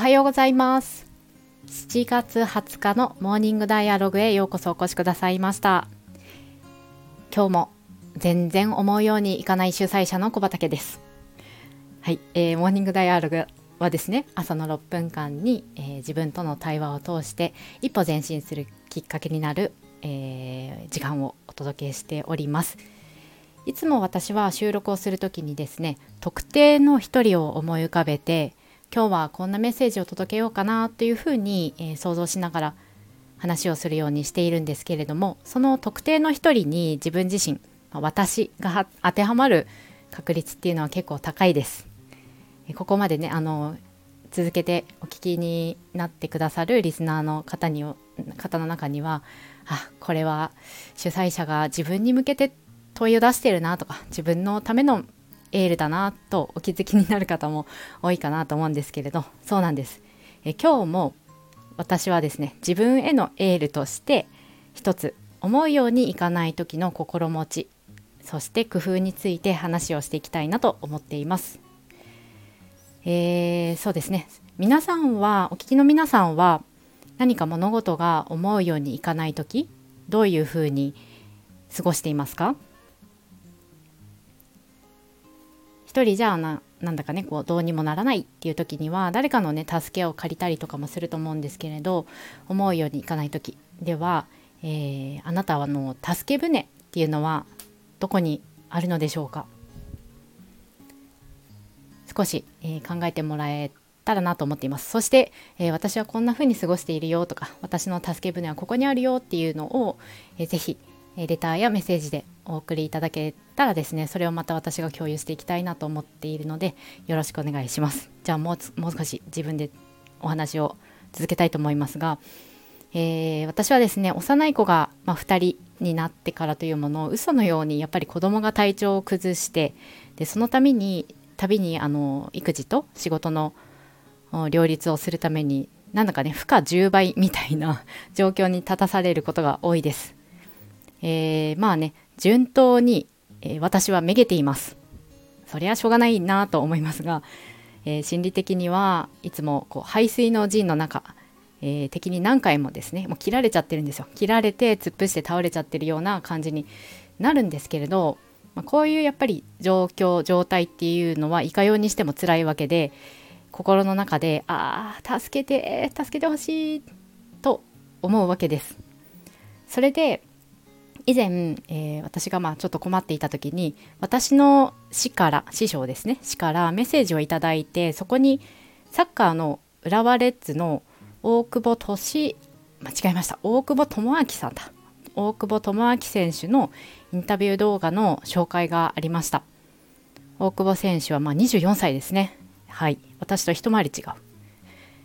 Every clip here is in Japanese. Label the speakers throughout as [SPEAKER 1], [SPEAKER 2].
[SPEAKER 1] はようございます。7月20日のモーニングダイアログへようこそお越しくださいました。今日も全然思うようにいかない主催者の小畑です。はい、えー、モーニングダイアログはですね朝の6分間に、えー、自分との対話を通して一歩前進するきっかけになる、えー、時間をお届けしております。いつも私は収録をする時にですね特定の一人を思い浮かべて今日はこんなメッセージを届けようかなというふうに、えー、想像しながら話をするようにしているんですけれどもその特定の一人に自分自身私が当てはまる確率っていうのは結構高いです。ここまでねあの続けてお聞きになってくださるリスナーの方に方の中にはあこれは主催者が自分に向けて問いを出してるなとか自分のためのエールだなとお気づきになる方も多いかなと思うんですけれどそうなんです。え今日も私はですね自分へのエールとして一つ思うようにいかない時の心持ちそして工夫について話をしていきたいなと思っています。えー、そうですね。皆さんはお聞きの皆さんは何か物事が思うようにいかない時どういうふうに過ごしていますか？一人じゃななんだかねこうどうにもならないっていう時には誰かのね助けを借りたりとかもすると思うんですけれど思うようにいかない時では、えー、あなたはの助け舟っていうのはどこにあるのでしょうか？少し、えー、考えてもらえたらなと思っています。そして、えー、私はこんな風に過ごしているよとか私の助け舟はここにあるよっていうのを、えー、ぜひレターやメッセージでお送りいただけたらですねそれをまた私が共有していきたいなと思っているのでよろしくお願いします。じゃあもうもう少し自分でお話を続けたいと思いますが、えー、私はですね幼い子が、まあ、2人になってからというものを嘘のようにやっぱり子供が体調を崩してでそのために旅にあの育児と仕事の両立をするためになんだかね負荷10倍みたいな状況に立たされることが多いです。えー、まあね順当に、えー、私はめげています。そりゃしょうがないなと思いますが、えー、心理的にはいつもこう排水の陣の中、えー敵に何回もですねもう切られちゃってるんですよ。切られて突っ伏して倒れちゃってるような感じになるんですけれど、まあ、こういうやっぱり状況状態っていうのはいかようにしても辛いわけで心の中でああ助けて助けてほしいと思うわけです。それで以前、えー、私がまあちょっと困っていた時に私の師から師匠ですね師からメッセージをいただいてそこにサッカーの浦和レッズの大久保俊間違えました。大久保智明さんだ。大久保智明選手のインタビュー動画の紹介がありました。大久保選手はま24歳ですね。はい。私と一回り違う。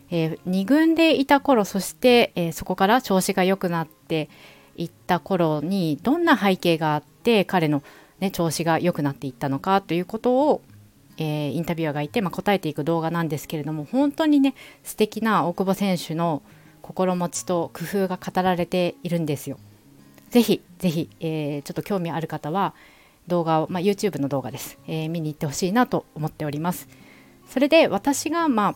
[SPEAKER 1] えー、2軍でいた頃そして、えー、そこから調子が良くなって行った頃にどんな背景があって彼の、ね、調子が良くなっていったのかということを、えー、インタビュアーがいて、まあ、答えていく動画なんですけれども本当にね素敵な大久保選手の心持ちと工夫が語られているんですよ。ぜひぜひ、えー、ちょっと興味ある方は動画を、まあ、YouTube の動画です、えー、見に行ってほしいなと思っております。それで私が、ま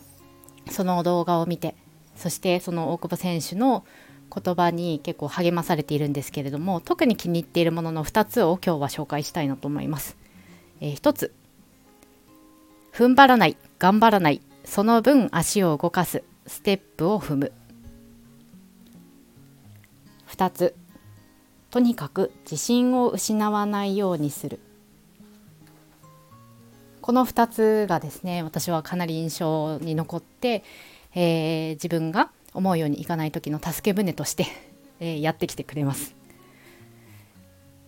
[SPEAKER 1] あ、その動画を見てそしてその大久保選手の言葉に結構励まされているんですけれども特に気に入っているものの2つを今日は紹介したいなと思います。えー、1つ。踏ん張らない頑張らない。その分足を動かす。ステップを踏む。2つ。とにかく自信を失わないようにする。この2つがですね私はかなり印象に残って、えー、自分が思うようにいかない時の助け舟として え、やってきてくれます。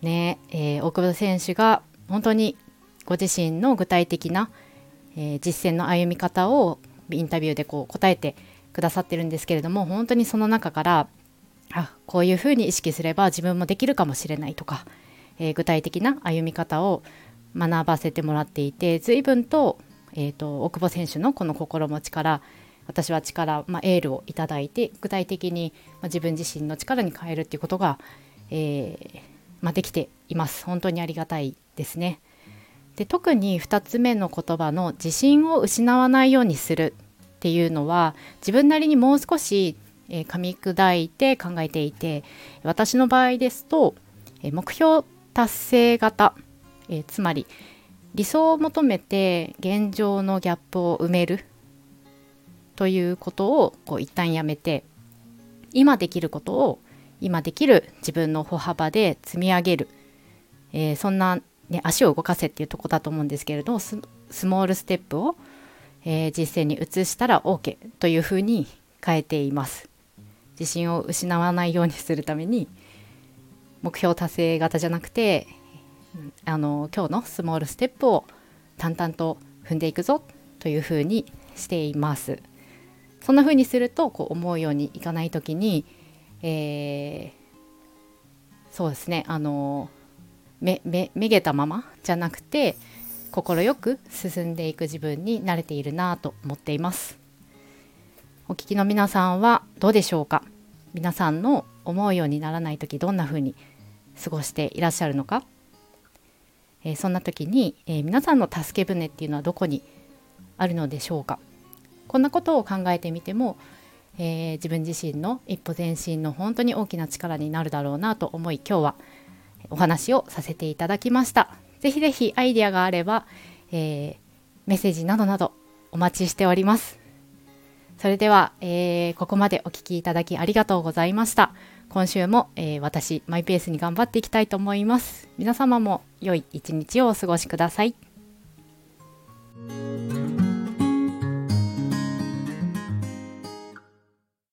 [SPEAKER 1] ねえー、大久保選手が本当にご自身の具体的な、えー、実践の歩み方をインタビューでこう答えてくださってるんですけれども本当にその中からあこういうふうに意識すれば自分もできるかもしれないとか、えー、具体的な歩み方を学ばせてもらっていて随分と,、えーと、大久保選手のこの心持ちから私は力、まあ、エールをいただいて具体的に、ま、自分自身の力に変えるっていうことが、えー、まあ、できています。本当にありがたいですね。で特に2つ目の言葉の自信を失わないようにするっていうのは自分なりにもう少し、えー、噛み砕いて考えていて私の場合ですと、え、目標達成型、えー、つまり理想を求めて現状のギャップを埋めるということをこう一旦やめて今できることを今できる自分の歩幅で積み上げる、えー、そんな、ね、足を動かせっていうとこだと思うんですけれどスモールステップを、えー、実践に移したら OK というふうに変えています。自信を失わないようにするために目標達成型じゃなくてあの今日のスモールステップを淡々と踏んでいくぞというふうにしています。そんなふうにするとこう思うようにいかない時にえー、そうですねあのめめめげたままじゃなくて快く進んでいく自分に慣れているなと思っています。お聞きの皆さんはどうでしょうか？皆さんの思うようにならない時どんな風に過ごしていらっしゃるのか、えー、そんな時に、えー、皆さんの助け舟っていうのはどこにあるのでしょうか？こんなことを考えてみてもえー、自分自身の一歩前進の本当に大きな力になるだろうなと思い今日はお話をさせていただきました。ぜひぜひアイディアがあれば、えー、メッセージなどなどお待ちしております。それでは、えー、ここまでお聴きいただきありがとうございました。今週も、えー、私、マイペースに頑張っていきたいと思います。皆様も良い一日をお過ごしください。